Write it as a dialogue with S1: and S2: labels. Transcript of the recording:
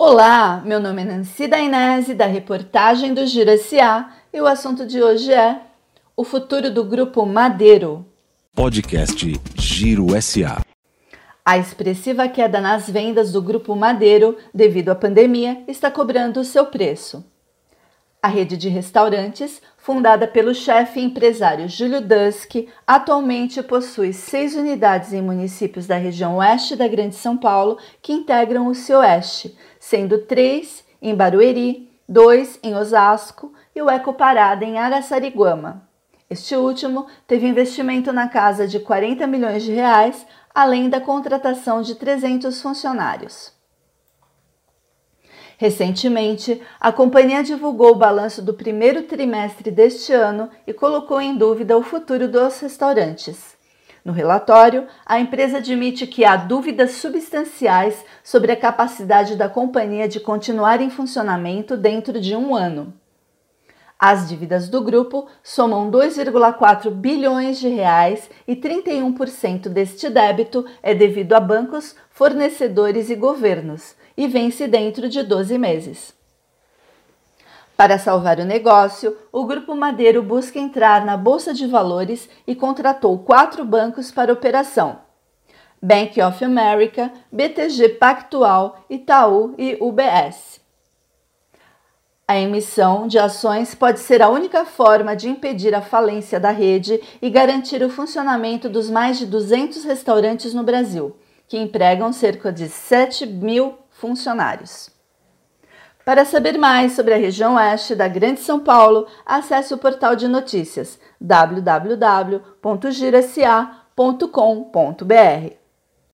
S1: Olá, meu nome é Nancy Dainese, da reportagem do Giro S.A. e o assunto de hoje é o futuro do Grupo Madeiro.
S2: Podcast Giro S.A.
S1: A expressiva queda nas vendas do Grupo Madeiro devido à pandemia está cobrando o seu preço. A rede de restaurantes, fundada pelo chefe empresário Júlio Dusk, atualmente possui seis unidades em municípios da região oeste da Grande São Paulo que integram o Cioeste, sendo três em Barueri, dois em Osasco e o Eco Parada em Araçariguama. Este último teve investimento na casa de 40 milhões de reais, além da contratação de 300 funcionários. Recentemente, a companhia divulgou o balanço do primeiro trimestre deste ano e colocou em dúvida o futuro dos restaurantes. No relatório, a empresa admite que há dúvidas substanciais sobre a capacidade da companhia de continuar em funcionamento dentro de um ano. As dívidas do grupo somam 2,4 bilhões de reais e 31% deste débito é devido a bancos, fornecedores e governos e vence dentro de 12 meses. Para salvar o negócio, o Grupo Madeiro busca entrar na Bolsa de Valores e contratou quatro bancos para operação: Bank of America, BTG Pactual, Itaú e UBS. A emissão de ações pode ser a única forma de impedir a falência da rede e garantir o funcionamento dos mais de 200 restaurantes no Brasil, que empregam cerca de 7 mil funcionários. Para saber mais sobre a região oeste da Grande São Paulo, acesse o portal de notícias www.girasa.com.br.